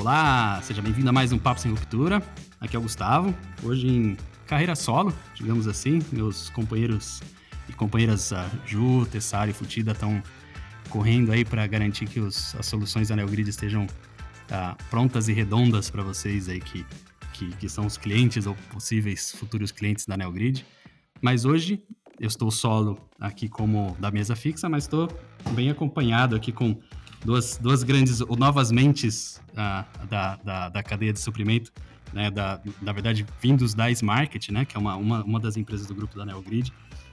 Olá, seja bem-vindo a mais um Papo Sem Ruptura. Aqui é o Gustavo, hoje em carreira solo, digamos assim. Meus companheiros e companheiras uh, Ju, Tessari e Futida estão correndo aí para garantir que os, as soluções da NeoGrid estejam uh, prontas e redondas para vocês aí que, que, que, são os clientes ou possíveis futuros clientes da NeoGrid. Mas hoje eu estou solo aqui como da mesa fixa, mas estou bem acompanhado aqui com duas, duas grandes, ou novas mentes uh, da, da, da, cadeia de suprimento, né, da, na verdade, vindos da Smarket, né, que é uma, uma, uma das empresas do grupo da NeoGrid.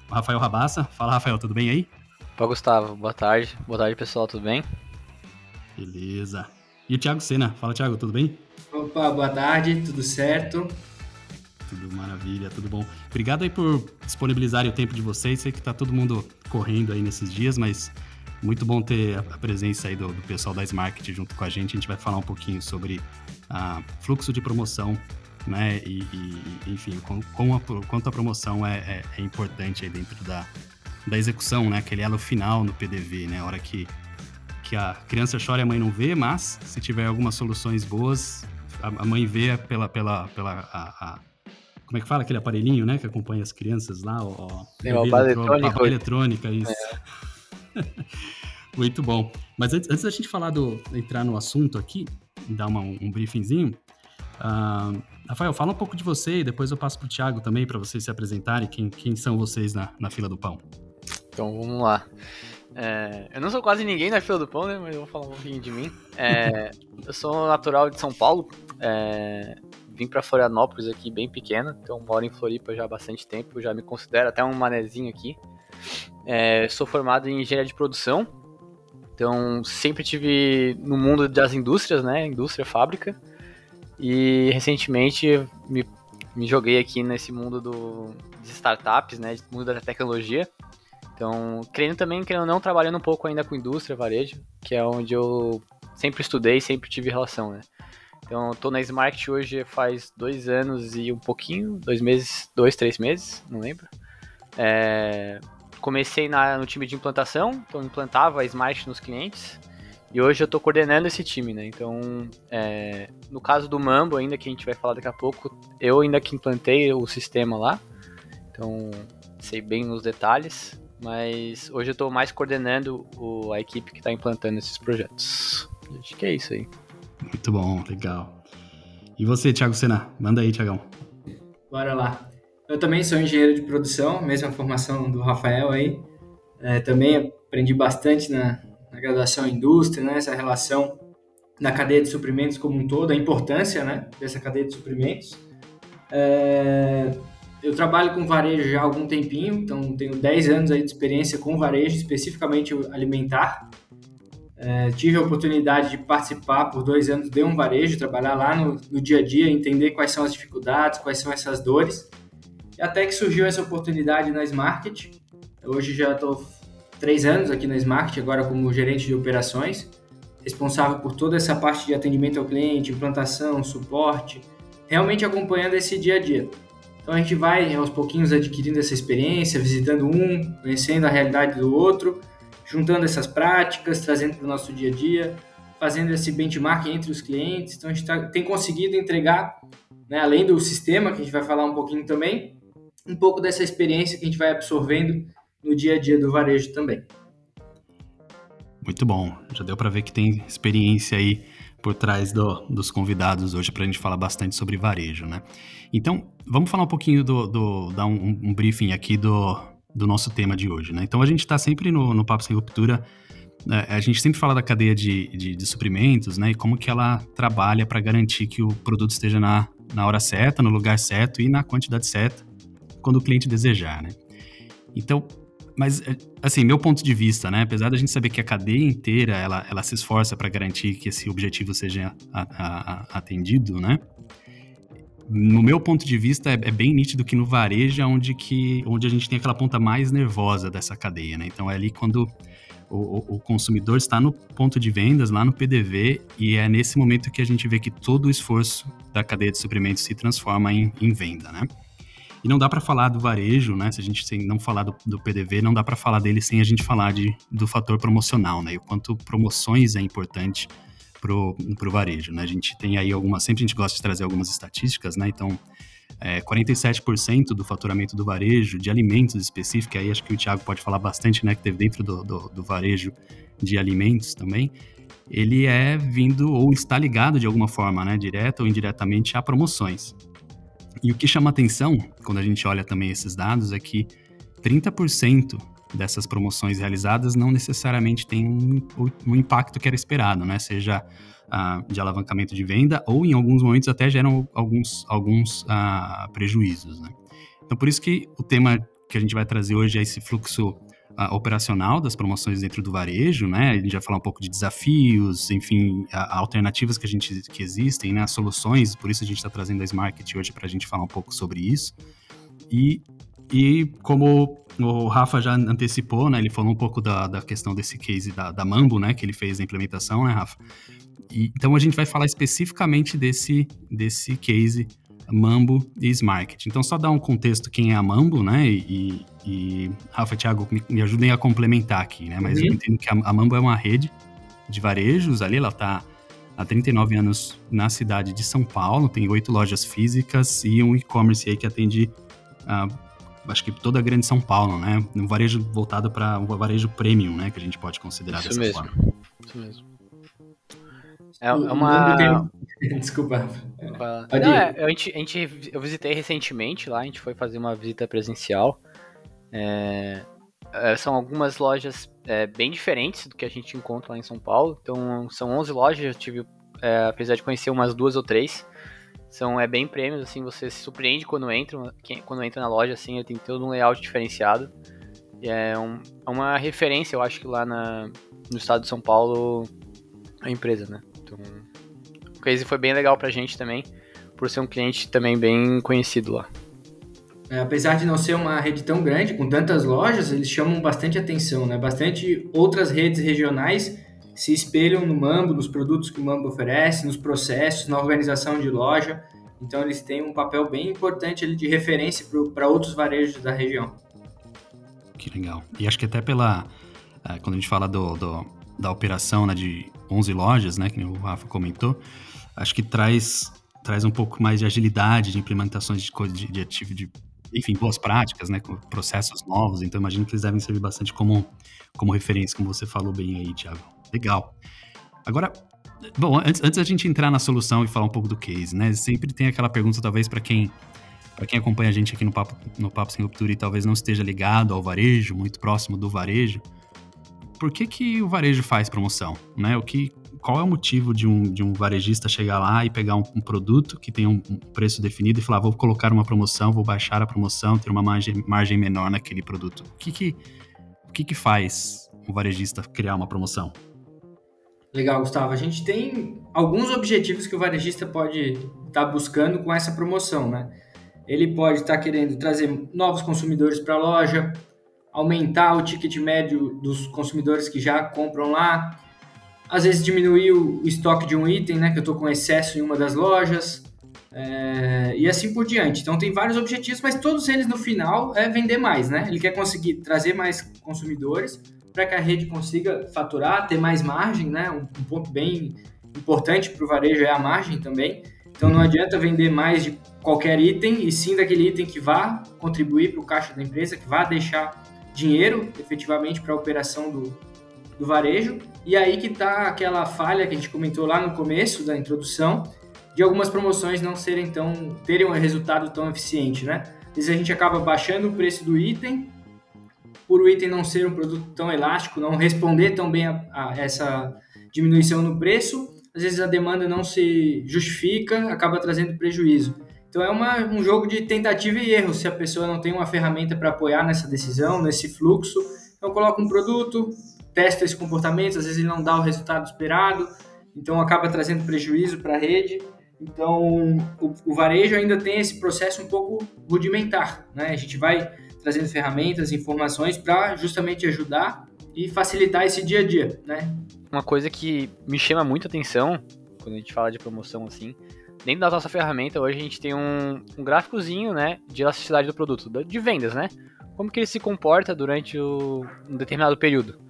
O Rafael Rabassa. Fala, Rafael, tudo bem aí? Opa, Gustavo. Boa tarde. Boa tarde, pessoal. Tudo bem? Beleza. E o Thiago Sena. Fala, Thiago, tudo bem? Opa, boa tarde. Tudo certo? Tudo maravilha, tudo bom. Obrigado aí por disponibilizarem o tempo de vocês. Sei que tá todo mundo correndo aí nesses dias, mas muito bom ter a presença aí do, do pessoal da Smart junto com a gente. A gente vai falar um pouquinho sobre a fluxo de promoção, né? E, e enfim, com, com a, quanto a promoção é, é, é, importante aí dentro da, da execução, né? Aquele elo final no PDV, né? A hora que, que a criança chora e a mãe não vê, mas se tiver algumas soluções boas, a, a mãe vê pela, pela, pela a, a como é que fala aquele aparelhinho, né, que acompanha as crianças lá, ó, Tem uma eletrônica, eletrônica, isso. É. Muito bom. Mas antes, antes da gente falar do entrar no assunto aqui, dar uma, um briefingzinho, uh, Rafael, fala um pouco de você e depois eu passo para o Thiago também para vocês se apresentarem. Quem, quem são vocês na, na fila do pão? Então vamos lá. É, eu não sou quase ninguém na fila do pão, né? Mas eu vou falar um pouquinho de mim. É, eu sou natural de São Paulo. É, vim para Florianópolis aqui bem pequena, então moro em Floripa já há bastante tempo, já me considero até um manezinho aqui. É, sou formado em engenharia de produção, então sempre tive no mundo das indústrias, né, indústria, fábrica, e recentemente me, me joguei aqui nesse mundo do, de startups, né, mundo da tecnologia. Então, querendo também, querendo não, trabalhando um pouco ainda com indústria, varejo, que é onde eu sempre estudei, sempre tive relação, né. Então, tô na Smart hoje faz dois anos e um pouquinho, dois meses, dois, três meses, não lembro. É, comecei na, no time de implantação, então implantava a Smart nos clientes. E hoje eu estou coordenando esse time, né? Então, é, no caso do Mambo, ainda que a gente vai falar daqui a pouco, eu ainda que implantei o sistema lá. Então, sei bem os detalhes. Mas hoje eu estou mais coordenando o, a equipe que está implantando esses projetos. Acho que é isso aí. Muito bom, legal. E você, Thiago Sena? Manda aí, Thiagão. Bora lá. Eu também sou engenheiro de produção, mesma formação do Rafael aí. É, também aprendi bastante na, na graduação em indústria, né? Essa relação na cadeia de suprimentos como um todo, a importância, né? Dessa cadeia de suprimentos. É, eu trabalho com varejo já há algum tempinho, então tenho 10 anos aí de experiência com varejo, especificamente alimentar. É, tive a oportunidade de participar por dois anos de um varejo, trabalhar lá no, no, dia a dia, entender quais são as dificuldades, quais são essas dores. Até que surgiu essa oportunidade na Smarket. Hoje já estou três anos aqui na Smarket, agora como gerente de operações, responsável por toda essa parte de atendimento ao cliente, implantação, suporte, realmente acompanhando esse dia a dia. Então a gente vai aos pouquinhos adquirindo essa experiência, visitando um, conhecendo a realidade do outro juntando essas práticas, trazendo para o nosso dia a dia, fazendo esse benchmark entre os clientes. Então, a gente tá, tem conseguido entregar, né, além do sistema, que a gente vai falar um pouquinho também, um pouco dessa experiência que a gente vai absorvendo no dia a dia do varejo também. Muito bom. Já deu para ver que tem experiência aí por trás do, dos convidados hoje para a gente falar bastante sobre varejo, né? Então, vamos falar um pouquinho do, do dar um, um briefing aqui do, do nosso tema de hoje, né? Então a gente está sempre no, no Papo Sem Ruptura, né? a gente sempre fala da cadeia de, de, de, suprimentos, né? E como que ela trabalha para garantir que o produto esteja na, na hora certa, no lugar certo e na quantidade certa, quando o cliente desejar, né? Então, mas assim, meu ponto de vista, né? Apesar da gente saber que a cadeia inteira ela, ela se esforça para garantir que esse objetivo seja a, a, a, atendido, né? no meu ponto de vista, é, é, bem nítido que no varejo é onde, que, onde a gente tem aquela ponta mais nervosa dessa cadeia, né? Então é ali quando o, o, consumidor está no ponto de vendas, lá no PDV, e é nesse momento que a gente vê que todo o esforço da cadeia de suprimentos se transforma em, em venda, né? E não dá para falar do varejo, né? Se a gente não falar do, do PDV, não dá para falar dele sem a gente falar de, do fator promocional, né? E o quanto promoções é importante pro, pro varejo, né? A gente tem aí algumas, sempre a gente gosta de trazer algumas estatísticas, né? Então, é, 47% do faturamento do varejo de alimentos específicos, aí acho que o Thiago pode falar bastante, né? Que teve dentro do, do, do varejo de alimentos também, ele é vindo ou está ligado de alguma forma, né? Direta ou indiretamente a promoções. E o que chama atenção, quando a gente olha também esses dados, é que 30% dessas promoções realizadas não necessariamente tem um, um impacto que era esperado, né? Seja uh, de alavancamento de venda ou em alguns momentos até geram alguns, alguns uh, prejuízos, né? Então por isso que o tema que a gente vai trazer hoje é esse fluxo operacional das promoções dentro do varejo, né? A gente vai falar um pouco de desafios, enfim, alternativas que a gente que existem, né? Soluções, por isso a gente está trazendo a Smart hoje para a gente falar um pouco sobre isso. E e como o Rafa já antecipou, né? Ele falou um pouco da, da questão desse case da, da Mambo, né? Que ele fez a implementação, né, Rafa? E, então a gente vai falar especificamente desse, desse case Mambo e Smarket. Então só dar um contexto quem é a Mambo, né? E, e Rafa e Thiago me, me, ajudem a complementar aqui, né? Mas uhum. eu entendo que a, a Mambo é uma rede de varejos ali, ela está há 39 anos na cidade de São Paulo, tem oito lojas físicas e um e-commerce aí que atende uh, acho que toda a grande São Paulo, né? Um varejo voltado para um varejo premium, né? Que a gente pode considerar Isso dessa mesmo. forma. Isso mesmo. É, é uma. Desculpa. Não, é, a, gente, a gente, eu visitei recentemente lá, a gente foi fazer uma visita presencial. É, é, são algumas lojas é, bem diferentes do que a gente encontra lá em São Paulo. Então, são 11 lojas, eu tive, é, apesar de conhecer umas duas ou três. São é bem prêmios, assim, você se surpreende quando entra, quando entra na loja, assim, tem todo um layout diferenciado. É, um, é uma referência, eu acho que lá na, no estado de São Paulo, a empresa, né? Então, case foi bem legal pra gente também, por ser um cliente também bem conhecido lá. É, apesar de não ser uma rede tão grande, com tantas lojas, eles chamam bastante atenção, né? Bastante outras redes regionais se espelham no Mambo, nos produtos que o Mambo oferece, nos processos, na organização de loja. Então eles têm um papel bem importante ali de referência para outros varejos da região. Que legal. E acho que até pela é, quando a gente fala do, do, da operação né, de 11 lojas, né, que o Rafa comentou, acho que traz traz um pouco mais de agilidade de implementações de de, de, de, de enfim, boas práticas, né, com processos novos. Então imagino que eles devem servir bastante como como referência, como você falou bem aí, Thiago. Legal. Agora, bom, antes, antes da gente entrar na solução e falar um pouco do case, né? Sempre tem aquela pergunta, talvez, para quem para quem acompanha a gente aqui no Papo, no Papo Sem Ruptura e talvez não esteja ligado ao varejo, muito próximo do varejo, por que, que o varejo faz promoção? Né? O que, qual é o motivo de um, de um varejista chegar lá e pegar um, um produto que tem um, preço definido e falar, vou colocar uma promoção, vou baixar a promoção, ter uma margem, margem menor naquele produto? O que que, o que que faz um varejista criar uma promoção? Legal, Gustavo. A gente tem alguns objetivos que o varejista pode estar tá buscando com essa promoção, né? Ele pode estar tá querendo trazer novos consumidores para a loja, aumentar o ticket médio dos consumidores que já compram lá, às vezes diminuir o estoque de um item, né? Que eu estou com excesso em uma das lojas, é, e assim por diante. Então tem vários objetivos, mas todos eles no final é vender mais, né? Ele quer conseguir trazer mais consumidores para que a rede consiga faturar, ter mais margem, né? Um, um ponto bem importante para o varejo é a margem também. Então não adianta vender mais de qualquer item e sim daquele item que vá contribuir para o caixa da empresa, que vá deixar dinheiro efetivamente para a operação do, do varejo. E aí que está aquela falha que a gente comentou lá no começo da introdução, de algumas promoções não serem tão terem um resultado tão eficiente, né? Às vezes a gente acaba baixando o preço do item por o item não ser um produto tão elástico, não responder tão bem a, a essa diminuição no preço, às vezes a demanda não se justifica, acaba trazendo prejuízo. Então é uma, um jogo de tentativa e erro se a pessoa não tem uma ferramenta para apoiar nessa decisão, nesse fluxo. Então coloca um produto, testa esse comportamento, às vezes ele não dá o resultado esperado, então acaba trazendo prejuízo para a rede. Então o, o varejo ainda tem esse processo um pouco rudimentar, né? A gente vai trazendo ferramentas, informações para justamente ajudar e facilitar esse dia a dia, né? Uma coisa que me chama muita atenção quando a gente fala de promoção assim, dentro da nossa ferramenta hoje a gente tem um, um gráficozinho, né, de elasticidade do produto, de vendas, né? Como que ele se comporta durante o, um determinado período.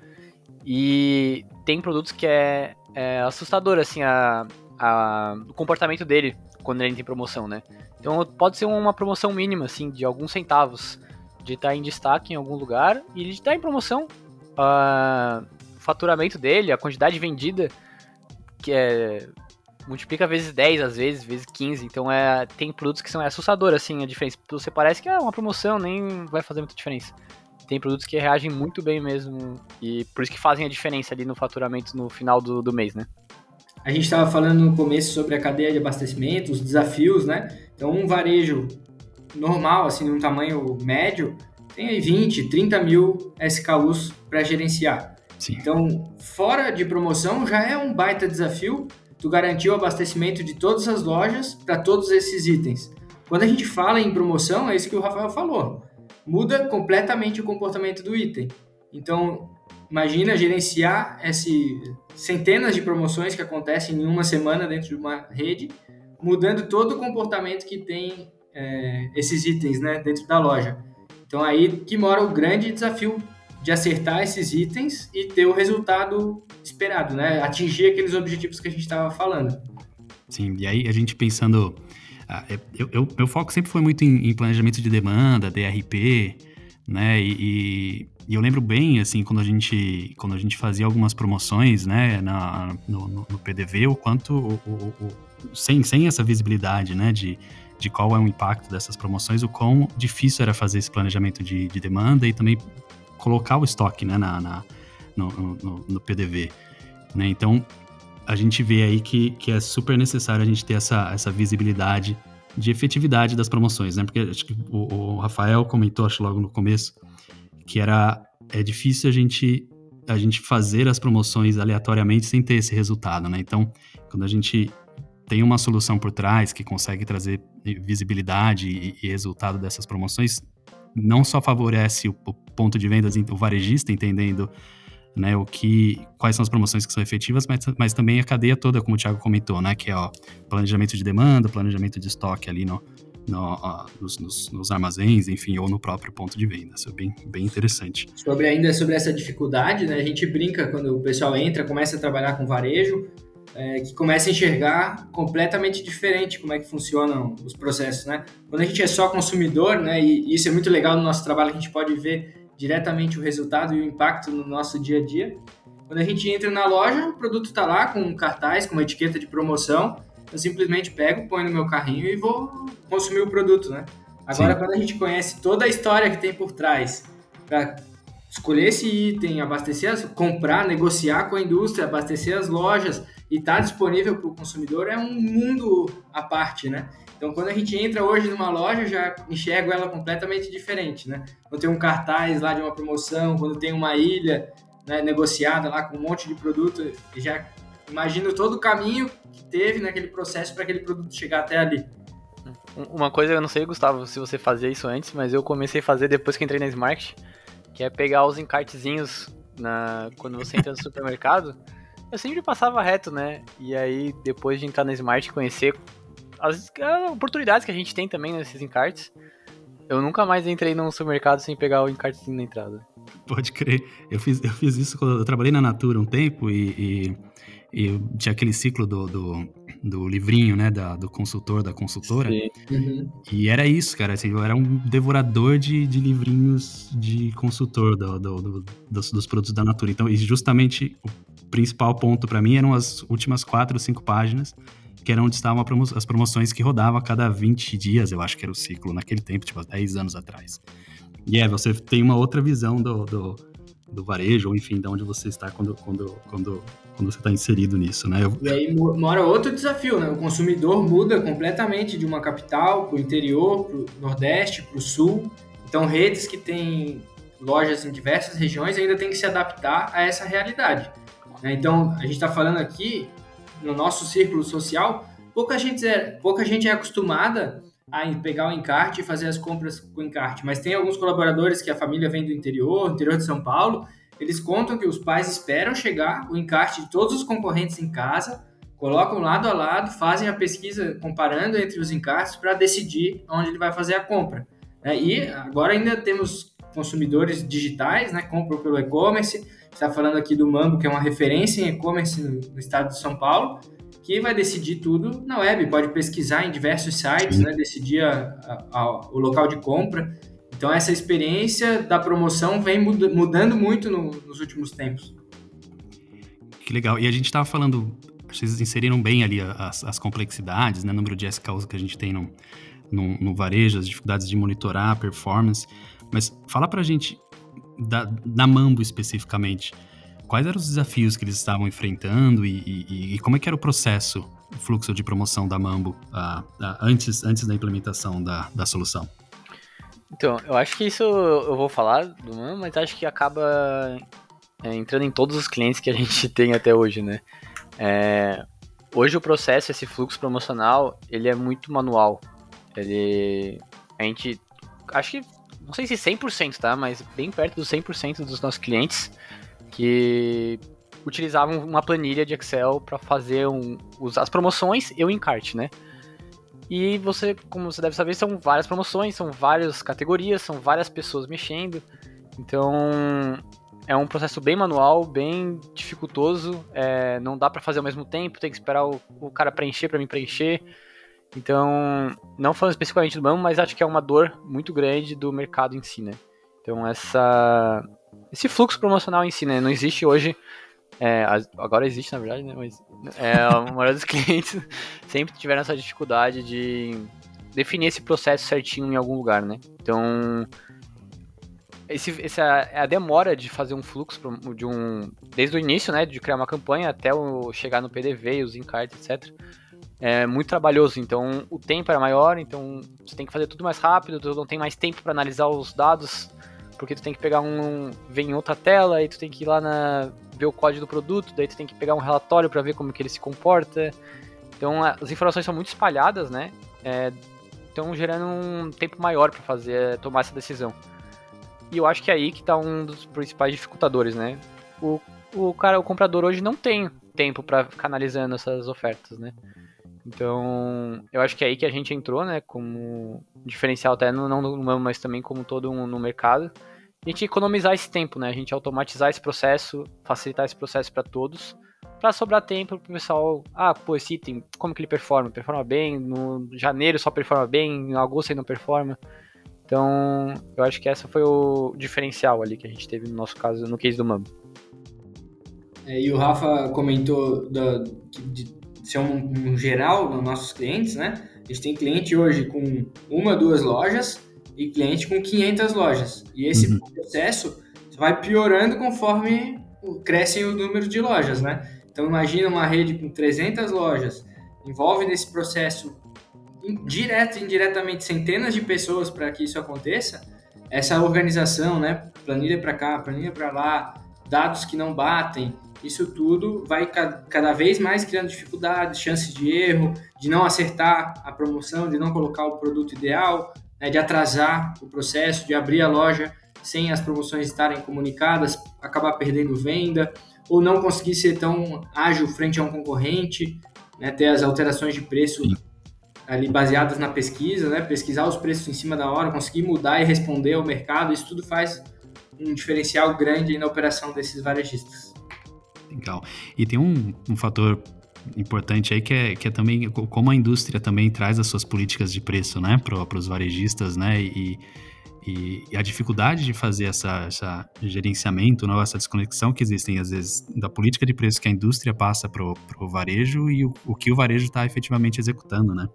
E tem produtos que é, é assustador, assim, a, a, o comportamento dele quando ele tem promoção, né? Então pode ser uma promoção mínima, assim, de alguns centavos, de estar tá em destaque em algum lugar e ele está em promoção. Uh, o faturamento dele, a quantidade vendida, que é multiplica vezes 10 às vezes, vezes 15. Então é, tem produtos que são é assustador assim a diferença. Você parece que é uma promoção, nem vai fazer muita diferença. Tem produtos que reagem muito bem mesmo e por isso que fazem a diferença ali no faturamento no final do, do mês, né? A gente estava falando no começo sobre a cadeia de abastecimento, os desafios, né? Então, um varejo normal, assim, num tamanho médio, tem aí 20, 30 mil SKUs para gerenciar. Sim. Então, fora de promoção, já é um baita desafio tu garantir o abastecimento de todas as lojas para todos esses itens. Quando a gente fala em promoção, é isso que o Rafael falou. Muda completamente o comportamento do item. Então, imagina gerenciar esse centenas de promoções que acontecem em uma semana dentro de uma rede, mudando todo o comportamento que tem é, esses itens né, dentro da loja. Então aí que mora o grande desafio de acertar esses itens e ter o resultado esperado, né? Atingir aqueles objetivos que a gente estava falando. Sim, e aí a gente pensando. Ah, eu, eu, meu foco sempre foi muito em, em planejamento de demanda, DRP, né? E, e, eu lembro bem, assim, quando a gente, quando a gente fazia algumas promoções, né, na, no, no, no PDV, o quanto, o, o, o, sem, sem essa visibilidade, né, de, de qual é o impacto dessas promoções, o quão difícil era fazer esse planejamento de, de demanda e também colocar o estoque, né, na, na no, no, no, PDV, né, então a gente vê aí que, que é super necessário a gente ter essa, essa visibilidade de efetividade das promoções, né? Porque acho que o, o, Rafael comentou, acho logo no começo, que era é difícil a gente a gente fazer as promoções aleatoriamente sem ter esse resultado, né? Então, quando a gente tem uma solução por trás que consegue trazer visibilidade e, e resultado dessas promoções, não só favorece o, o ponto de vendas, o varejista entendendo né, o que, quais são as promoções que são efetivas, mas, mas também a cadeia toda, como o Thiago comentou, né, que é o planejamento de demanda, planejamento de estoque ali no, no, nos, nos, nos, armazéns, enfim, ou no próprio ponto de venda. Isso é bem, bem interessante. Sobre ainda sobre essa dificuldade, né, a gente brinca quando o pessoal entra, começa a trabalhar com varejo, é, que começa a enxergar completamente diferente como é que funcionam os processos, né? Quando a gente é só consumidor, né, e isso é muito legal no nosso trabalho, a gente pode ver diretamente o resultado e o impacto no nosso dia a dia. Quando a gente entra na loja, o produto está lá com um cartaz, com uma etiqueta de promoção, eu simplesmente pego, ponho no meu carrinho e vou consumir o produto, né? Agora, Sim. quando a gente conhece toda a história que tem por trás, para escolher esse item, abastecer, as, comprar, negociar com a indústria, abastecer as lojas e estar tá disponível para o consumidor, é um mundo à parte, né? Então, quando a gente entra hoje numa loja, já enxergo ela completamente diferente, né? Quando tem um cartaz lá de uma promoção, quando tem uma ilha né, negociada lá com um monte de produto, já imagino todo o caminho que teve naquele processo para aquele produto chegar até ali. Uma coisa, eu não sei, Gustavo, se você fazia isso antes, mas eu comecei a fazer depois que entrei na Smart, que é pegar os encartezinhos na, quando você entra no supermercado. Eu sempre passava reto, né? E aí, depois de entrar na Smart, conhecer as, as oportunidades que a gente tem também nesses encartes. Eu nunca mais entrei num supermercado sem pegar o encartezinho na entrada. Pode crer. Eu fiz, eu fiz isso quando eu trabalhei na Natura um tempo e, e, e tinha aquele ciclo do, do, do, livrinho, né? Da, do consultor, da consultora. Uhum. E era isso, cara. Assim, eu era um devorador de, de livrinhos de consultor do, do, dos, dos, produtos da Natura. Então, e justamente o principal ponto para mim eram as últimas quatro ou cinco páginas que era onde estavam as promoções que rodavam a cada 20 dias, eu acho que era o ciclo naquele tempo, tipo, 10 anos atrás. E é, você tem uma outra visão do, do, do varejo, ou enfim, de onde você está quando, quando, quando, quando você está inserido nisso, né? Eu... E aí mora outro desafio, né? O consumidor muda completamente de uma capital para o interior, para o nordeste, para o sul. Então, redes que têm lojas em diversas regiões ainda tem que se adaptar a essa realidade. Né? Então, a gente está falando aqui no nosso círculo social, pouca gente é, pouca gente é acostumada a pegar o encarte e fazer as compras com encarte, mas tem alguns colaboradores que a família vem do interior, interior de São Paulo, eles contam que os pais esperam chegar o encarte de todos os concorrentes em casa, colocam lado a lado, fazem a pesquisa comparando entre os encartes para decidir onde ele vai fazer a compra. É, e agora ainda temos consumidores digitais, né, compram pelo e-commerce. Está falando aqui do Mambo, que é uma referência em e-commerce no, estado de São Paulo, que vai decidir tudo na web, pode pesquisar em diversos sites, né, decidir a, a, a, o local de compra. Então essa experiência da promoção vem mudando muito no, nos últimos tempos. Que legal. E a gente estava falando, vocês inseriram bem ali as, as complexidades, né, número de SKUs que a gente tem no, no, no varejo, as dificuldades de monitorar a performance. Mas fala pra gente da, Mambo especificamente. Quais eram os desafios que eles estavam enfrentando e, e, e como é que era o processo, o fluxo de promoção da Mambo antes, antes da implementação da, da solução? Então, eu acho que isso eu vou falar do Mambo, mas acho que acaba é, entrando em todos os clientes que a gente tem até hoje, né? É, hoje o processo, esse fluxo promocional, ele é muito manual. Ele. A gente. Acho que. Não sei se 100%, tá? Mas bem perto dos 100% dos nossos clientes que utilizavam uma planilha de Excel para fazer um, as promoções e o encarte, né? E você, como você deve saber, são várias promoções, são várias categorias, são várias pessoas mexendo. Então, é um processo bem manual, bem dificultoso. É, não dá para fazer ao mesmo tempo, tem que esperar o, o cara preencher para mim preencher. Então, não falando especificamente do banco, mas acho que é uma dor muito grande do mercado em si, né? Então, essa, esse fluxo promocional em si, né? Não existe hoje. É, agora existe, na verdade, né? Mas é, a maioria dos clientes sempre tiveram essa dificuldade de definir esse processo certinho em algum lugar, né? Então, esse, essa é a demora de fazer um fluxo de um desde o início, né, de criar uma campanha até o, chegar no PDV, os encartes, etc é muito trabalhoso, então o tempo era maior, então você tem que fazer tudo mais rápido, tu não tem mais tempo para analisar os dados, porque tu tem que pegar um, ver em outra tela, e tu tem que ir lá na ver o código do produto, daí tu tem que pegar um relatório para ver como que ele se comporta. Então as informações são muito espalhadas, né? É, então gerando um tempo maior para fazer tomar essa decisão. E eu acho que é aí que está um dos principais dificultadores, né? O, o cara, o comprador hoje não tem tempo para ficar analisando essas ofertas, né? Então, eu acho que é aí que a gente entrou, né, como diferencial até não no MAM, mas também como todo um, no mercado. A gente economizar esse tempo, né, a gente automatizar esse processo, facilitar esse processo para todos, para sobrar tempo para o pessoal, ah, pô, esse item, como que ele performa? Performa bem, no janeiro só performa bem, em agosto ele não performa. Então, eu acho que essa foi o diferencial ali que a gente teve no nosso caso, no case do MAM. É, e o Rafa comentou da, de, ser um, um geral nos nossos clientes, né? A gente tem cliente hoje com uma, duas lojas e cliente com 500 lojas. E esse uhum. processo vai piorando conforme cresce o número de lojas, né? Então imagina uma rede com 300 lojas, envolve nesse processo direto e indiretamente centenas de pessoas para que isso aconteça. Essa organização, né? Planilha para cá, planilha para lá, dados que não batem, isso tudo vai cada vez mais criando dificuldades, chances de erro, de não acertar a promoção, de não colocar o produto ideal, né, de atrasar o processo, de abrir a loja sem as promoções estarem comunicadas, acabar perdendo venda, ou não conseguir ser tão ágil frente a um concorrente, né, ter as alterações de preço ali baseadas na pesquisa, né, pesquisar os preços em cima da hora, conseguir mudar e responder ao mercado, isso tudo faz um diferencial grande na operação desses varejistas. Legal. E tem um, um fator importante aí que é, que é também como a indústria também traz as suas políticas de preço, né, para os varejistas, né, e, e, e, a dificuldade de fazer essa, essa gerenciamento, não, essa desconexão que existem às vezes da política de preço que a indústria passa para o varejo e o, o que o varejo está efetivamente executando, né?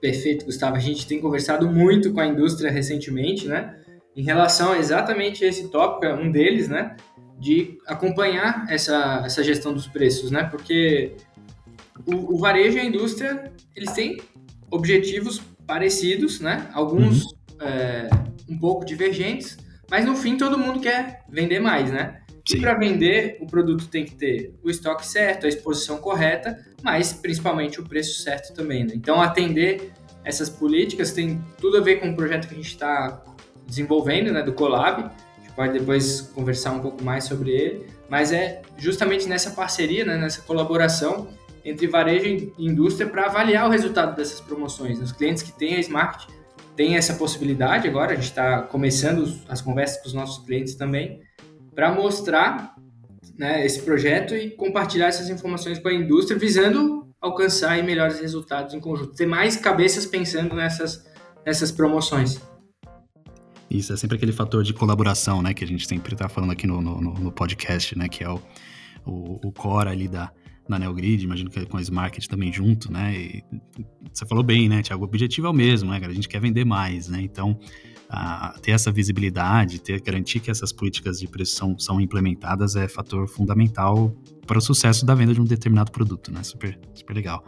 Perfeito, Gustavo. A gente tem conversado muito com a indústria recentemente, né, em relação a exatamente esse tópico, é um deles, né, de acompanhar essa, essa gestão dos preços, né? Porque o, o varejo e a indústria, eles têm objetivos parecidos, né? Alguns uhum. é, um pouco divergentes, mas no fim todo mundo quer vender mais, né? Sim. E para vender, o produto tem que ter o estoque certo, a exposição correta, mas principalmente o preço certo também. Né? Então, atender essas políticas tem tudo a ver com o projeto que a gente está desenvolvendo, né, do Colab, pode depois conversar um pouco mais sobre ele, mas é justamente nessa parceria, né, nessa colaboração entre varejo e indústria para avaliar o resultado dessas promoções. Os clientes que têm a Smart tem essa possibilidade agora, a gente está começando as conversas com os nossos clientes também, para mostrar né, esse projeto e compartilhar essas informações com a indústria, visando alcançar melhores resultados em conjunto. Ter mais cabeças pensando nessas, nessas promoções. Isso, é sempre aquele fator de colaboração, né, que a gente sempre está falando aqui no, no, no, podcast, né, que é o, o, o core ali da, da NeoGrid, imagino que com a Smarket também junto, né, e você falou bem, né, Tiago, o objetivo é o mesmo, né, cara, a gente quer vender mais, né, então a, ter essa visibilidade, ter garantir que essas políticas de preço são, são implementadas é fator fundamental para o sucesso da venda de um determinado produto, né, super, super legal.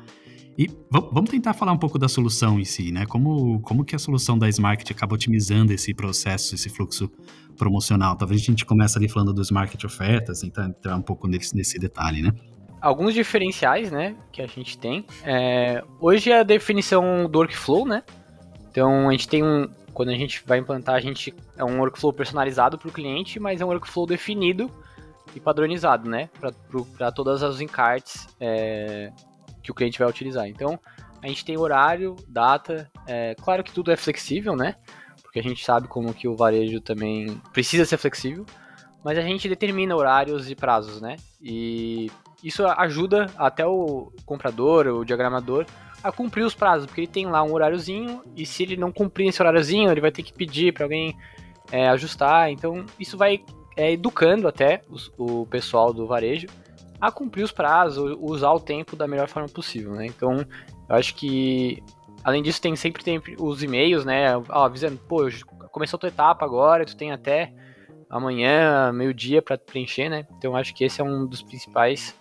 E vamos tentar falar um pouco da solução em si, né? Como, como que a solução da Smart acaba otimizando esse processo, esse fluxo promocional? Talvez a gente comece ali falando dos market ofertas, tentar entrar um pouco nesse, nesse detalhe, né? Alguns diferenciais, né, que a gente tem. É, hoje é a definição do workflow, né? Então a gente tem um, quando a gente vai implantar, a gente é um workflow personalizado para o cliente, mas é um workflow definido e padronizado, né, para todas as encartes é, que o cliente vai utilizar. Então, a gente tem horário, data, é, claro que tudo é flexível, né? Porque a gente sabe como que o varejo também precisa ser flexível, mas a gente determina horários e prazos, né? E isso ajuda até o comprador, o diagramador, a cumprir os prazos, porque ele tem lá um horáriozinho e se ele não cumprir esse horáriozinho, ele vai ter que pedir para alguém é, ajustar. Então, isso vai é, educando até o pessoal do varejo a cumprir os prazos, usar o tempo da melhor forma possível, né? Então, eu acho que além disso tem sempre tem os e-mails, né? Ó, avisando, pô, começou a tua etapa agora, tu tem até amanhã, meio-dia para preencher, né? Então, acho que esse é um dos principais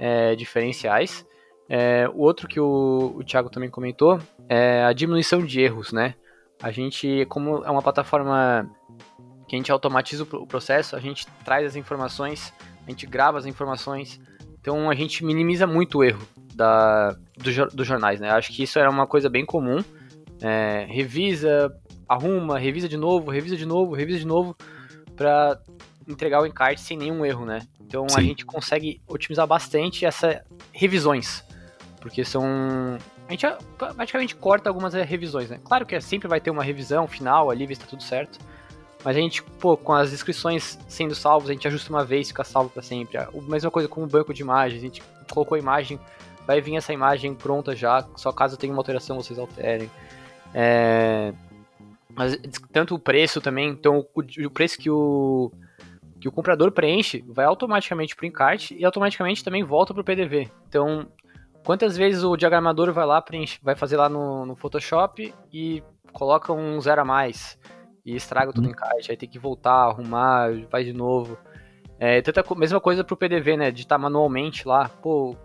é, diferenciais. É, o outro que o, o Thiago também comentou é a diminuição de erros, né? A gente, como é uma plataforma que a gente automatiza o processo, a gente traz as informações a gente grava as informações, então a gente minimiza muito o erro da, do, dos jornais, né? Acho que isso era uma coisa bem comum. É, revisa, arruma, revisa de novo, revisa de novo, revisa de novo, para entregar o encarte sem nenhum erro, né? Então Sim. a gente consegue otimizar bastante essas revisões, porque são a gente praticamente corta algumas revisões, né? Claro que sempre vai ter uma revisão final ali, ver se tá tudo certo. Mas a gente, pô, com as inscrições sendo salvas, a gente ajusta uma vez fica salvo para sempre. A mesma coisa com o banco de imagens, a gente colocou a imagem, vai vir essa imagem pronta já, só caso tenha uma alteração vocês alterem. É... Mas, tanto o preço também, então o, o preço que o, que o comprador preenche vai automaticamente para o encarte e automaticamente também volta para o PDV. Então, quantas vezes o diagramador vai lá, preenche, vai fazer lá no, no Photoshop e coloca um zero a mais? E estraga tudo hum. em caixa, aí tem que voltar, arrumar, faz de novo. É, tanta mesma coisa pro PDV, né? De estar manualmente lá, pô,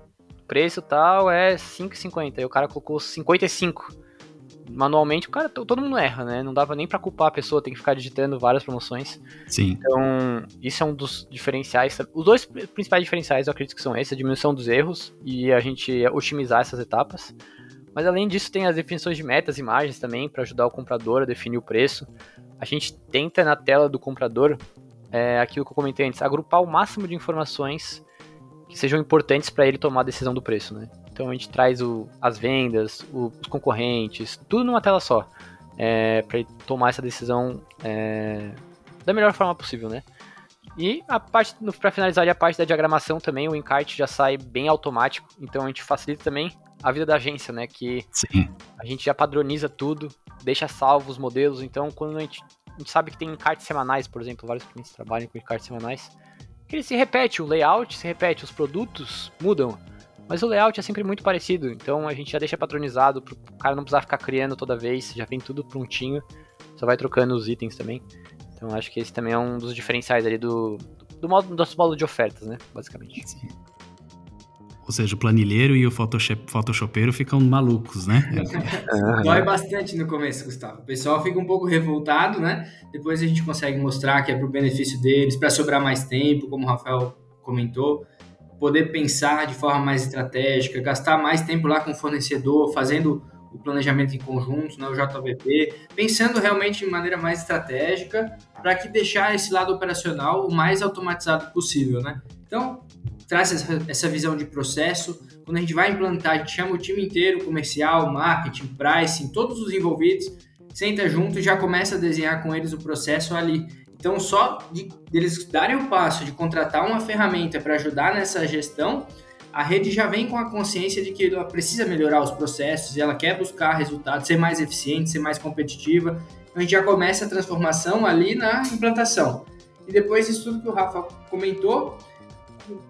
preço tal é 5,50, aí o cara colocou 55. Manualmente, o cara, todo mundo erra, né? Não dava nem para culpar a pessoa, tem que ficar digitando várias promoções. Sim. Então, isso é um dos diferenciais. Os dois principais diferenciais eu acredito que são esses, a diminuição dos erros e a gente otimizar essas etapas. Mas além disso, tem as definições de metas, imagens também, para ajudar o comprador a definir o preço a gente tenta na tela do comprador, é, aquilo que eu comentei antes, agrupar o máximo de informações que sejam importantes para ele tomar a decisão do preço, né? Então a gente traz o, as vendas, o, os concorrentes, tudo numa tela só, é, para ele tomar essa decisão é, da melhor forma possível, né? E a parte, para finalizar a parte da diagramação também, o encarte já sai bem automático, então a gente facilita também a vida da agência, né? Que Sim. a gente já padroniza tudo, deixa salvo os modelos. Então, quando a gente, a gente sabe que tem encartes semanais, por exemplo, vários clientes trabalham com encartes semanais, que ele se repete, o layout se repete, os produtos mudam. Mas o layout é sempre muito parecido, então a gente já deixa patronizado para o cara não precisar ficar criando toda vez, já vem tudo prontinho, só vai trocando os itens também. Então acho que esse também é um dos diferenciais ali do, do, modo, do nosso modo de ofertas, né, basicamente. Sim. Ou seja, o planilheiro e o photoshopeiro ficam malucos, né? Dói bastante no começo, Gustavo. O pessoal fica um pouco revoltado, né? Depois a gente consegue mostrar que é para o benefício deles, para sobrar mais tempo, como o Rafael comentou, poder pensar de forma mais estratégica, gastar mais tempo lá com o fornecedor, fazendo o planejamento em conjunto, né, o JVP, pensando realmente de maneira mais estratégica para que deixar esse lado operacional o mais automatizado possível, né? Então, traz essa, visão de processo. Quando a gente vai implantar, a gente chama o time inteiro, comercial, marketing, pricing, todos os envolvidos, senta junto e já começa a desenhar com eles o processo ali. Então, só de eles darem o passo de contratar uma ferramenta para ajudar nessa gestão, a rede já vem com a consciência de que ela precisa melhorar os processos e ela quer buscar resultados, ser mais eficiente, ser mais competitiva. Então, a gente já começa a transformação ali na implantação. E depois isso tudo que o Rafa comentou,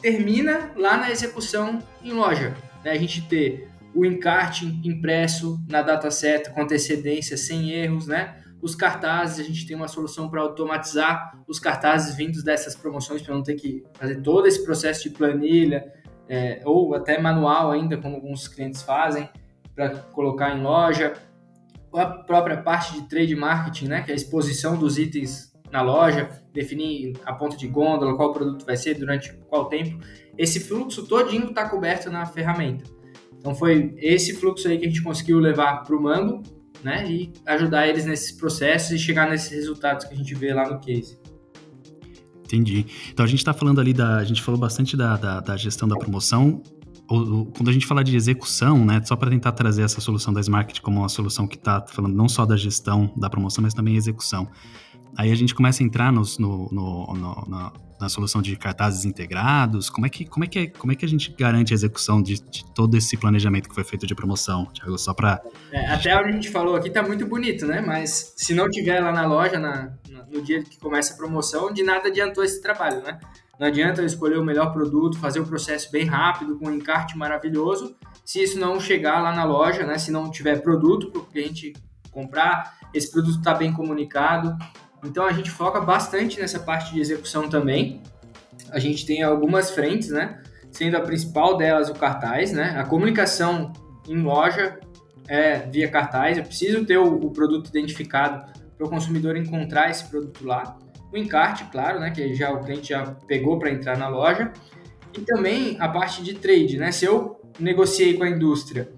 termina lá na execução em loja. Né? A gente ter o encarte impresso na data certa, com antecedência, sem erros, né? Os cartazes, a gente tem uma solução para automatizar os cartazes vindos dessas promoções, para não ter que fazer todo esse processo de planilha, é, ou até manual ainda, como alguns clientes fazem, para colocar em loja. A própria parte de trade marketing, né? Que é a exposição dos itens na loja, definir a ponta de gôndola, qual produto vai ser, durante qual tempo. Esse fluxo todinho está coberto na ferramenta. Então foi esse fluxo aí que a gente conseguiu levar para o Mango, né? E ajudar eles nesses processos e chegar nesses resultados que a gente vê lá no case. Entendi. Então a gente está falando ali da. A gente falou bastante da, da, da gestão da promoção. quando a gente fala de execução, né, só para tentar trazer essa solução da Smart como uma solução que está falando não só da gestão da promoção, mas também execução. Aí a gente começa a entrar nos, no, no, no, na, na, solução de cartazes integrados. Como é que, como é que, é, como é que a gente garante a execução de, de todo esse planejamento que foi feito de promoção, Thiago? Só para. É, até onde a gente falou aqui tá muito bonito, né? Mas se não tiver lá na loja, na, no dia que começa a promoção, de nada adiantou esse trabalho, né? Não adianta eu escolher o melhor produto, fazer o processo bem rápido, com um encarte maravilhoso, se isso não chegar lá na loja, né? Se não tiver produto para o cliente comprar, esse produto está bem comunicado, então a gente foca bastante nessa parte de execução também. A gente tem algumas frentes, né? Sendo a principal delas o cartaz, né? A comunicação em loja é via cartaz. Eu preciso ter o, o produto identificado para o consumidor encontrar esse produto lá. O encarte, claro, né? Que já o cliente já pegou para entrar na loja. E também a parte de trade, né? Se eu negociei com a indústria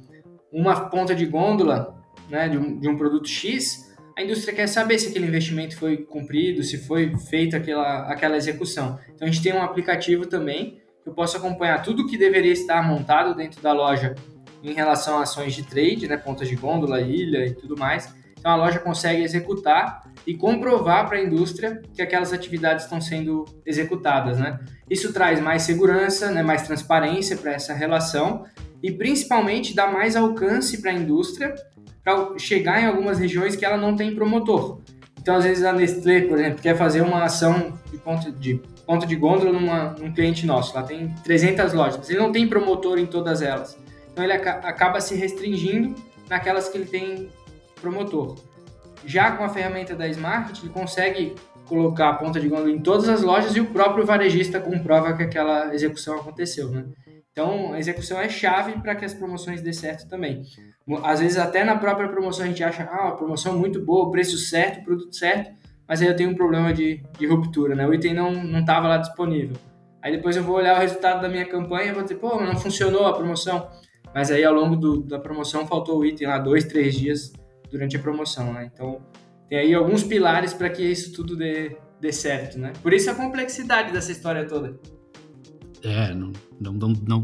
uma ponta de gôndola né, de, um, de um produto X, a indústria quer saber se aquele investimento foi cumprido, se foi feita aquela, aquela execução. Então a gente tem um aplicativo também que eu posso acompanhar tudo que deveria estar montado dentro da loja em relação a ações de trade, né, pontas de gôndola, ilha e tudo mais. Então a loja consegue executar e comprovar para a indústria que aquelas atividades estão sendo executadas, né? Isso traz mais segurança, né, mais transparência para essa relação e principalmente dá mais alcance para a indústria para chegar em algumas regiões que ela não tem promotor. Então, às vezes, a Nestlé, por exemplo, quer fazer uma ação de ponto de, ponto de gôndola numa, num cliente nosso. Lá tem 300 lojas, mas ele não tem promotor em todas elas. Então, ele acaba se restringindo naquelas que ele tem promotor. Já com a ferramenta da Smart, ele consegue colocar a ponta de gôndola em todas as lojas e o próprio varejista comprova que aquela execução aconteceu, né? Então, a execução é chave para que as promoções dê certo também. Às vezes, até na própria promoção, a gente acha, ah, a promoção muito boa, preço certo, produto certo, mas aí eu tenho um problema de, de ruptura, né? O item não estava lá disponível. Aí depois eu vou olhar o resultado da minha campanha e vou dizer, pô, não funcionou a promoção. Mas aí ao longo do, da promoção faltou o item lá dois, três dias durante a promoção, né? Então, tem aí alguns pilares para que isso tudo dê, dê certo, né? Por isso a complexidade dessa história toda. É, não, não, não, não,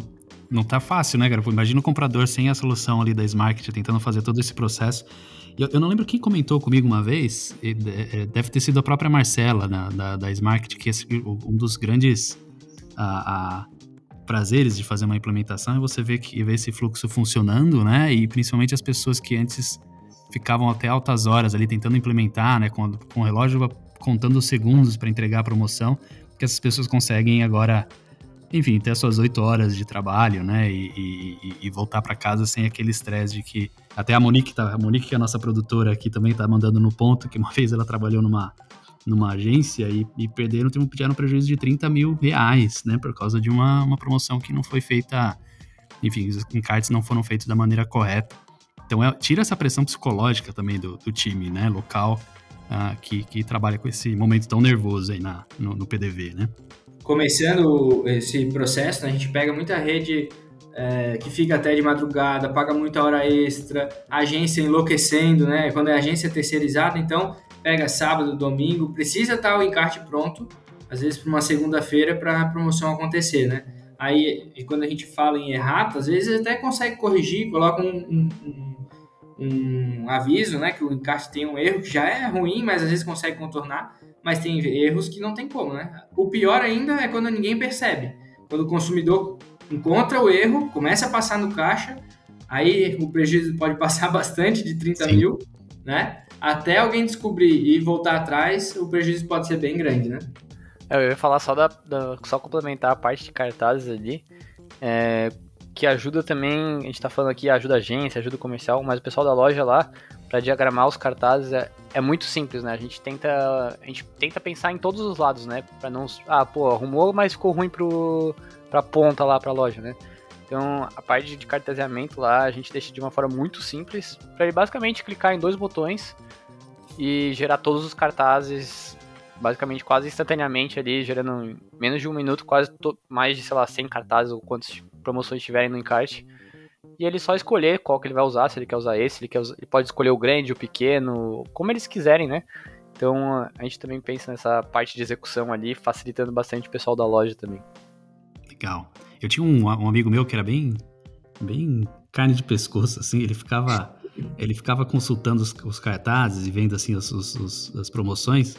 não tá fácil, né, cara? Imagina o comprador sem a solução ali da Smart tentando fazer todo esse processo. Eu, eu não lembro quem comentou comigo uma vez, é, deve ter sido a própria Marcela na, da, da Smart, que é um dos grandes a, a, prazeres de fazer uma implementação é você ver, que, ver esse fluxo funcionando, né? E principalmente as pessoas que antes ficavam até altas horas ali tentando implementar, né? Com, com o relógio contando os segundos para entregar a promoção, que essas pessoas conseguem agora enfim, ter as suas oito horas de trabalho, né? E, e, e voltar para casa sem aquele estresse de que. Até a Monique, tá, a Monique, que é a nossa produtora aqui, também tá mandando no ponto, que uma vez ela trabalhou numa, numa agência e, e perderam, tiveram um prejuízo de 30 mil reais, né? Por causa de uma, uma promoção que não foi feita. Enfim, os encartes não foram feitos da maneira correta. Então, é, tira essa pressão psicológica também do, do time, né? Local, uh, que, que trabalha com esse momento tão nervoso aí na, no, no PDV, né? Começando esse processo, né, a gente pega muita rede é, que fica até de madrugada, paga muita hora extra, agência enlouquecendo, né? Quando é agência terceirizada, então pega sábado, domingo, precisa estar o encarte pronto, às vezes para uma segunda-feira para a promoção acontecer, né? Aí, quando a gente fala em errata, às vezes até consegue corrigir, coloca um, um, um aviso, né, que o encarte tem um erro que já é ruim, mas às vezes consegue contornar, mas tem erros que não tem como, né? O pior ainda é quando ninguém percebe. Quando o consumidor encontra o erro, começa a passar no caixa, aí o prejuízo pode passar bastante de 30 Sim. mil, né? Até alguém descobrir e voltar atrás, o prejuízo pode ser bem grande, né? É, eu ia falar só da, da só complementar a parte de cartazes ali. É, que ajuda também, a gente tá falando aqui, ajuda a agência, ajuda o comercial, mas o pessoal da loja lá, para diagramar os cartazes, é, é, muito simples, né? A gente tenta, a gente tenta pensar em todos os lados, né? Para não, ah, pô, arrumou, mas ficou ruim pro pra ponta lá pra loja, né? Então, a parte de cartaseamento lá, a gente deixa de uma forma muito simples, para ele basicamente clicar em dois botões e gerar todos os cartazes basicamente quase instantaneamente ali, gerando menos de um minuto, quase mais de, sei lá, 100 cartazes ou quantos promoções tiverem no encarte. E ele só escolher qual que ele vai usar, se ele quer usar esse, ele, quer usar, ele pode escolher o grande, o pequeno, como eles quiserem, né? Então a gente também pensa nessa parte de execução ali, facilitando bastante o pessoal da loja também. Legal. Eu tinha um, um amigo meu que era bem, bem carne de pescoço, assim, ele ficava, ele ficava consultando os, os cartazes e vendo assim os, os, as promoções.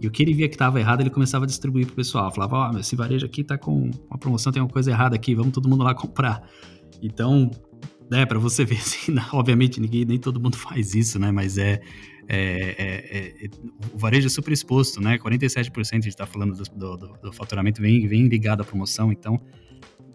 E o que ele via que estava errado, ele começava a distribuir pro pessoal. Falava, ó, oh, esse varejo aqui tá com uma promoção, tem uma coisa errada aqui, vamos todo mundo lá comprar. Então, é, para você ver, assim, obviamente ninguém, nem todo mundo faz isso, né? Mas é, é, é, é o varejo é super exposto, né? 47% a gente está falando do, do, do, faturamento vem, vem ligado à promoção, então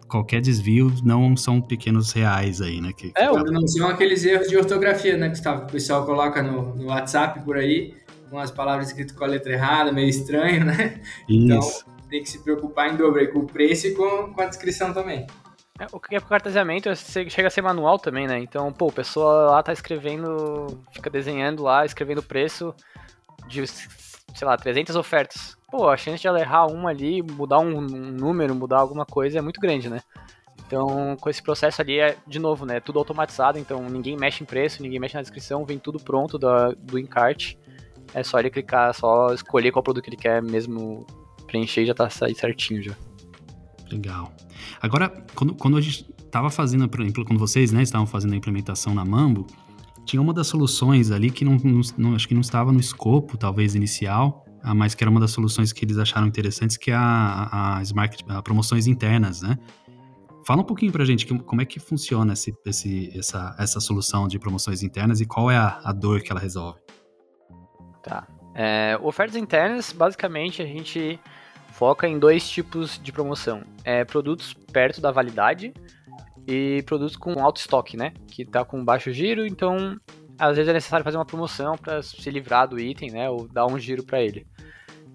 qualquer desvio não são pequenos reais aí, né? Que, é, não são aqueles erros de ortografia, né, Gustavo? Que o pessoal coloca no, no WhatsApp por aí com as palavras escritas com a letra errada, meio estranho, né? Então, Isso. Então tem que se preocupar em dobro com o preço e com, com a descrição também. É, o que é pro cartesiamento chega a ser manual também, né? Então, pô, a pessoa lá tá escrevendo, fica desenhando lá, escrevendo o preço de, sei lá, 300 ofertas. Pô, a chance de ela errar uma ali, mudar um, um número, mudar alguma coisa é muito grande, né? Então, com esse processo ali, é, de novo, né? Tudo automatizado, então ninguém mexe em preço, ninguém mexe na descrição, vem tudo pronto do, do encarte. É só ele clicar, só escolher qual produto que ele quer mesmo preencher e já tá certinho já. Legal. Agora, quando, quando a gente estava fazendo, por exemplo, quando vocês né, estavam fazendo a implementação na Mambo, tinha uma das soluções ali que não, não, acho que não estava no escopo, talvez, inicial, ah, mas que era uma das soluções que eles acharam interessantes, que é a, a, Smart, a promoções internas, né? Fala um pouquinho pra gente como é que funciona esse, esse, essa, essa solução de promoções internas e qual é a, a dor que ela resolve. Tá. É, ofertas internas, basicamente, a gente foca em dois tipos de promoção. É, produtos perto da validade e produtos com alto estoque, né? Que tá com baixo giro, então às vezes é necessário fazer uma promoção para se livrar do item, né? Ou dar um giro para ele.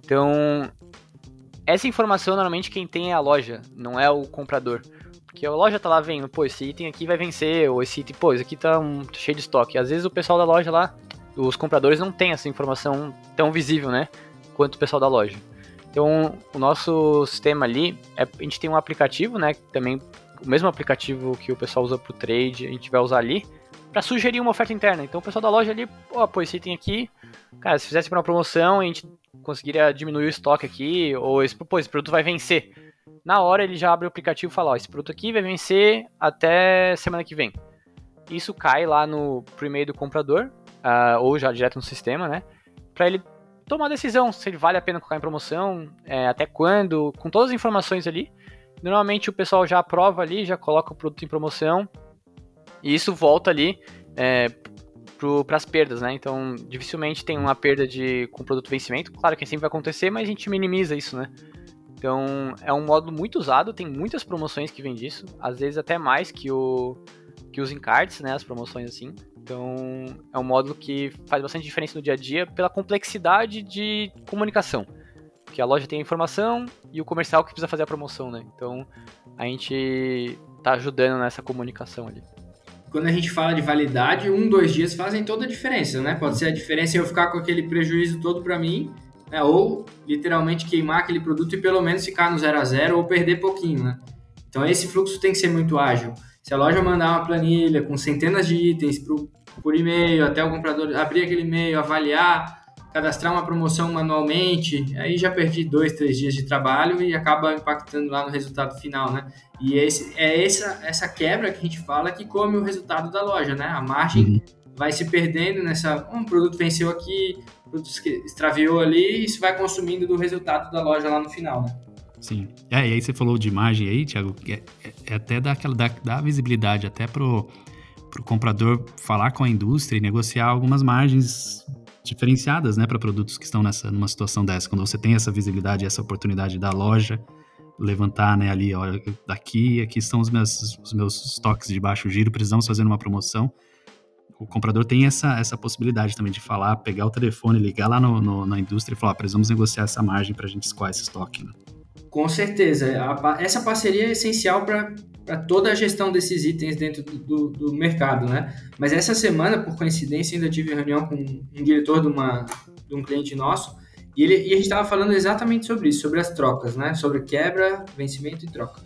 Então, essa informação normalmente quem tem é a loja, não é o comprador. Porque a loja tá lá vendo, pô, esse item aqui vai vencer, ou esse item, pô, esse aqui tá um, cheio de estoque. Às vezes o pessoal da loja lá os compradores não têm essa informação tão visível, né? Quanto o pessoal da loja. Então, o nosso sistema ali, é, a gente tem um aplicativo, né? Também o mesmo aplicativo que o pessoal usa para o trade, a gente vai usar ali para sugerir uma oferta interna. Então, o pessoal da loja ali, pô, pô esse item aqui, cara, se fizesse uma promoção, a gente conseguiria diminuir o estoque aqui, ou esse, pô, esse produto vai vencer. Na hora ele já abre o aplicativo e fala, ó, esse produto aqui vai vencer até semana que vem. Isso cai lá no pro e-mail do comprador, uh, ou já direto no sistema, né? Para ele tomar a decisão se ele vale a pena colocar em promoção, é, até quando, com todas as informações ali. Normalmente o pessoal já aprova ali, já coloca o produto em promoção e isso volta ali é, para as perdas, né? Então, dificilmente tem uma perda de com produto vencimento. Claro que sempre vai acontecer, mas a gente minimiza isso, né? Então, é um modo muito usado, tem muitas promoções que vêm disso, às vezes até mais que o que os encartes, né, as promoções assim. Então, é um módulo que faz bastante diferença no dia a dia pela complexidade de comunicação. Porque a loja tem a informação e o comercial que precisa fazer a promoção, né? Então, a gente tá ajudando nessa comunicação ali. Quando a gente fala de validade, um, dois dias fazem toda a diferença, né? Pode ser a diferença eu ficar com aquele prejuízo todo para mim, né? ou literalmente queimar aquele produto e pelo menos ficar no zero a zero ou perder pouquinho, né? Então, esse fluxo tem que ser muito ágil. Se a loja mandar uma planilha com centenas de itens por e-mail, até o comprador abrir aquele e-mail, avaliar, cadastrar uma promoção manualmente, aí já perdi dois, três dias de trabalho e acaba impactando lá no resultado final, né? E esse, é essa, essa quebra que a gente fala que come o resultado da loja, né? A margem uhum. vai se perdendo nessa. Um produto venceu aqui, produto extraviou ali, e isso vai consumindo do resultado da loja lá no final, né? Sim. É, e aí você falou de imagem aí, Thiago, é, é, é até dar aquela da, da visibilidade até pro, pro comprador falar com a indústria e negociar algumas margens diferenciadas, né, para produtos que estão nessa numa situação dessa. Quando você tem essa visibilidade, essa oportunidade da loja levantar, né, ali, olha, daqui, aqui estão os meus, os meus estoques de baixo giro, precisamos fazer uma promoção. O comprador tem essa, essa possibilidade também de falar, pegar o telefone, ligar lá no, no na indústria e falar, precisamos negociar essa margem para a gente escoar esse estoque. Né? Com certeza. Essa parceria é essencial para toda a gestão desses itens dentro do, do, do, mercado, né? Mas essa semana, por coincidência, ainda tive reunião com um diretor de, uma, de um cliente nosso e, ele, e a gente estava falando exatamente sobre isso, sobre as trocas, né? Sobre quebra, vencimento e troca.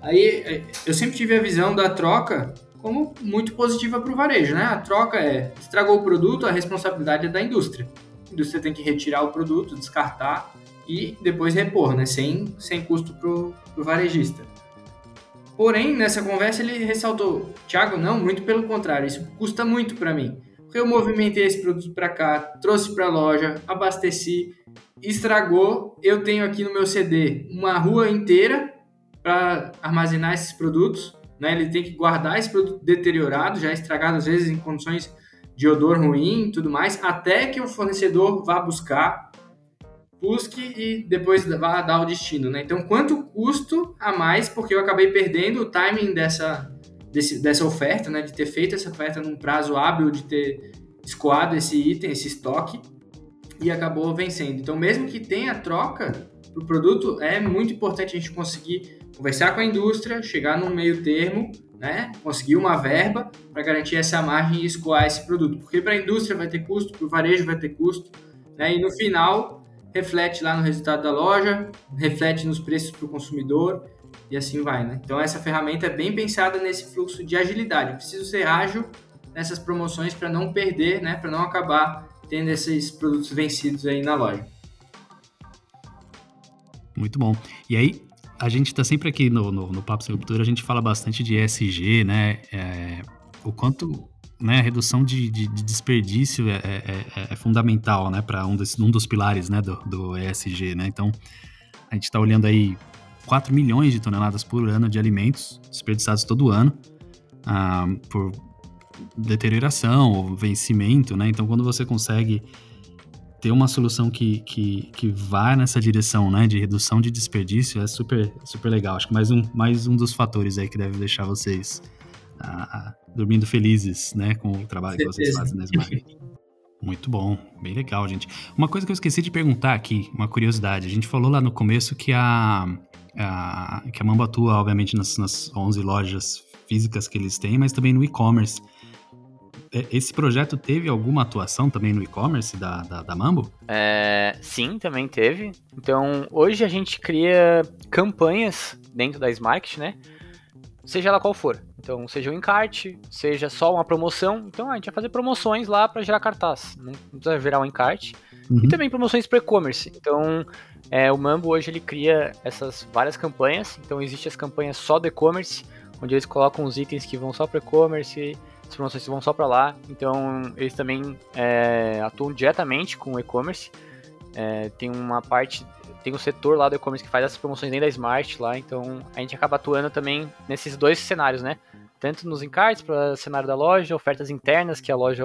Aí eu sempre tive a visão da troca como muito positiva para o varejo, né? A troca é estragou o produto, a responsabilidade é da indústria. A indústria tem que retirar o produto, descartar e depois repor, né? Sem, sem custo para o varejista. Porém, nessa conversa ele ressaltou, Thiago, não, muito pelo contrário, isso custa muito para mim. Porque eu movimentei esse produto para cá, trouxe para a loja, abasteci, estragou. Eu tenho aqui no meu CD uma rua inteira para armazenar esses produtos. Né? Ele tem que guardar esse produto deteriorado, já estragado às vezes em condições de odor ruim e tudo mais, até que o fornecedor vá buscar busque e depois vá dar o destino, né? Então, quanto custo a mais, porque eu acabei perdendo o timing dessa, desse, dessa oferta, né? De ter feito essa oferta num prazo hábil, de ter escoado esse item, esse estoque, e acabou vencendo. Então, mesmo que tenha troca para o produto, é muito importante a gente conseguir conversar com a indústria, chegar num meio termo, né? Conseguir uma verba para garantir essa margem e escoar esse produto. Porque para a indústria vai ter custo, para o varejo vai ter custo, né? E no final reflete lá no resultado da loja, reflete nos preços para o consumidor e assim vai, né? Então essa ferramenta é bem pensada nesse fluxo de agilidade. Eu preciso ser ágil nessas promoções para não perder, né? Para não acabar tendo esses produtos vencidos aí na loja. Muito bom. E aí, a gente está sempre aqui no, no, no Papo Sem Ruptura, a gente fala bastante de ESG, né? É, o quanto né, a redução de, de, de desperdício é, é, é, é fundamental, né, para um, um dos pilares, né, do, do ESG, né, então a gente está olhando aí 4 milhões de toneladas por ano de alimentos desperdiçados todo ano ah, por deterioração ou vencimento, né, então quando você consegue ter uma solução que, que, que vá nessa direção, né, de redução de desperdício é super, super legal, acho que mais um, mais um dos fatores aí que deve deixar vocês a, dormindo felizes, né, com o trabalho que vocês fazem na Smart. Muito bom, bem legal, gente. Uma coisa que eu esqueci de perguntar aqui, uma curiosidade. A gente falou lá no começo que a, a que a Mambo atua, obviamente, nas, nas 11 lojas físicas que eles têm, mas também no e-commerce. É, esse projeto teve alguma atuação também no e-commerce da, da, da, Mambo? É, sim, também teve. Então, hoje a gente cria campanhas dentro da Smart, né? Seja ela qual for. Então, seja um encarte, seja só uma promoção. Então, a gente vai fazer promoções lá para gerar cartaz. Não precisa virar um encarte. Uhum. E também promoções para e-commerce. Então, é, o Mambo hoje ele cria essas várias campanhas. Então, existem as campanhas só do e-commerce, onde eles colocam os itens que vão só para e-commerce, as promoções que vão só para lá. Então, eles também é, atuam diretamente com o e-commerce. É, tem uma parte tem um setor lá do e-commerce que faz essas promoções dentro da Smart lá, então a gente acaba atuando também nesses dois cenários, né? tanto nos encartes para cenário da loja, ofertas internas que a loja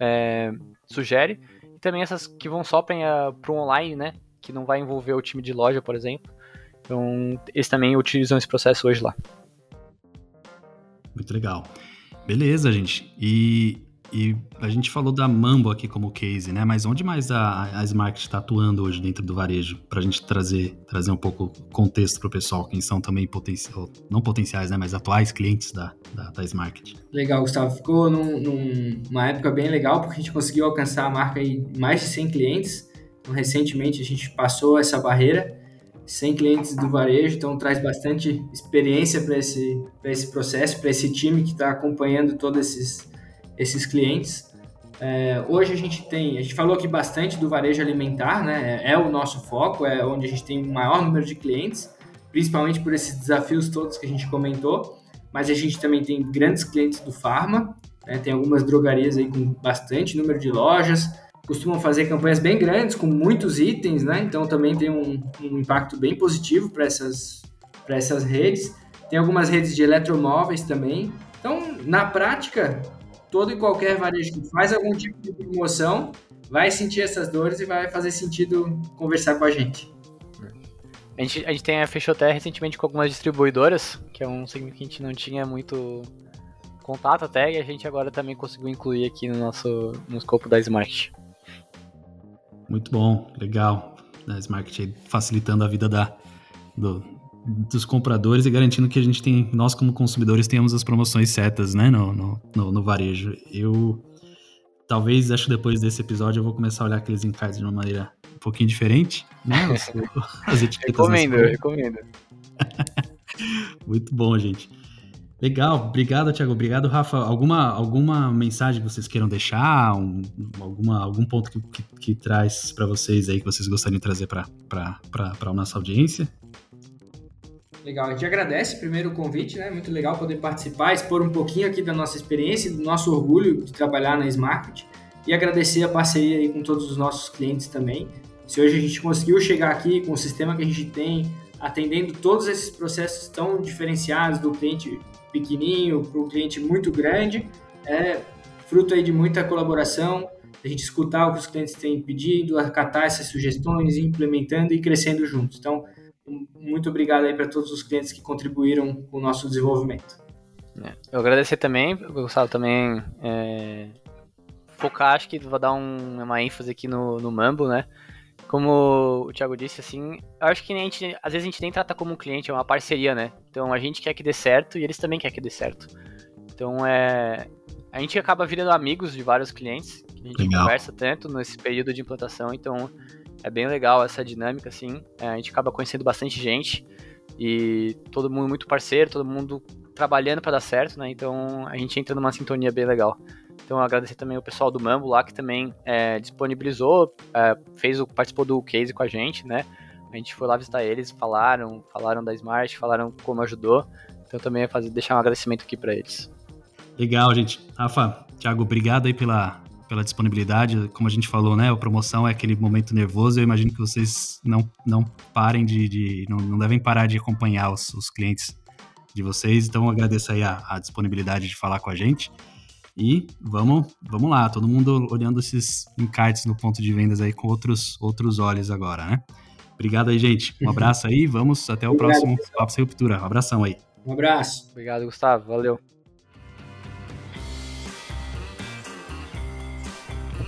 é, sugere, e também essas que vão só para o online, né? Que não vai envolver o time de loja, por exemplo. Então, eles também utilizam esse processo hoje lá. Muito legal. Beleza, gente. E e a gente falou da Mambo aqui como case, né? Mas onde mais a, a Smart está atuando hoje dentro do varejo? Para a gente trazer, trazer um pouco contexto para o pessoal, quem são também potenciais, não potenciais, né? Mas atuais clientes da, da, da Smart. Legal, Gustavo. Ficou num, numa época bem legal, porque a gente conseguiu alcançar a marca em mais de 100 clientes. Então, recentemente a gente passou essa barreira. 100 clientes do varejo, então traz bastante experiência para esse, esse processo, para esse time que está acompanhando todos esses esses clientes. É, hoje a gente tem, a gente falou aqui bastante do varejo alimentar, né? É, é, o nosso foco, é onde a gente tem o maior número de clientes, principalmente por esses desafios todos que a gente comentou. Mas a gente também tem grandes clientes do farma, Né? Tem algumas drogarias aí com bastante número de lojas, costumam fazer campanhas bem grandes, com muitos itens, né? Então também tem um, um impacto bem positivo para essas, essas redes. Tem algumas redes de eletromóveis também. Então, na prática, todo e qualquer varejo que faz algum tipo de promoção vai sentir essas dores e vai fazer sentido conversar com a gente. A gente, a gente tem, fechou até recentemente com algumas distribuidoras, que é um segmento que a gente não tinha muito contato até, e a gente agora também conseguiu incluir aqui no nosso no escopo da Smart. Muito bom, legal. A Smart facilitando a vida da, do, dos compradores e garantindo que a gente tem, nós como consumidores, tenhamos as promoções certas, né, no, no, no, no varejo. Eu, talvez, acho que depois desse episódio eu vou começar a olhar aqueles encartes de uma maneira um pouquinho diferente, né, as, as etiquetas. recomendo, recomendo. Muito bom, gente. Legal, obrigado, Thiago. Obrigado, Rafa. Alguma, alguma mensagem que vocês queiram deixar? Um, alguma, algum ponto que, que, que traz para vocês aí que vocês gostariam de trazer para a nossa audiência? Legal, a gente agradece primeiro o convite, né? Muito legal poder participar, expor um pouquinho aqui da nossa experiência, do nosso orgulho de trabalhar na Smart e agradecer a parceria aí com todos os nossos clientes também. Se hoje a gente conseguiu chegar aqui com o sistema que a gente tem, atendendo todos esses processos tão diferenciados do cliente pequenininho para o cliente muito grande, é fruto aí de muita colaboração, a gente escutar o que os clientes têm pedido, acatar essas sugestões, implementando e crescendo juntos. Então, muito obrigado aí para todos os clientes que contribuíram com o nosso desenvolvimento. É, eu agradecer também, Gustavo, também é, focar, acho que vou dar um, uma ênfase aqui no, no Mambo, né? Como o Thiago disse, assim, eu acho que a gente, às vezes a gente nem trata como um cliente, é uma parceria, né? Então a gente quer que dê certo e eles também querem que dê certo. Então é. A gente acaba virando amigos de vários clientes, que a gente Legal. conversa tanto nesse período de implantação, então é bem legal essa dinâmica, assim. É, a gente acaba conhecendo bastante gente e todo mundo muito parceiro, todo mundo trabalhando para dar certo, né? Então a gente entra numa sintonia bem legal. Então agradecer também o pessoal do Mambo lá que também é, disponibilizou, é, fez o, participou do case com a gente, né? A gente foi lá visitar eles, falaram, falaram da Smart, falaram como ajudou. Então também é fazer, deixar um agradecimento aqui para eles. Legal, gente. Rafa, Thiago, obrigado aí pela, pela disponibilidade. Como a gente falou, né? A promoção é aquele momento nervoso. Eu imagino que vocês não, não parem de. de não, não, devem parar de acompanhar os, os, clientes de vocês. Então, agradeço aí a, a, disponibilidade de falar com a gente. E vamos, vamos lá, todo mundo olhando esses encartes no ponto de vendas aí com outros, outros olhos agora, né? Obrigado aí, gente. Um abraço aí. Vamos até o Obrigado, próximo pessoal. Papo Sem Ruptura. Um abração aí. Um abraço. Obrigado, Gustavo. Valeu.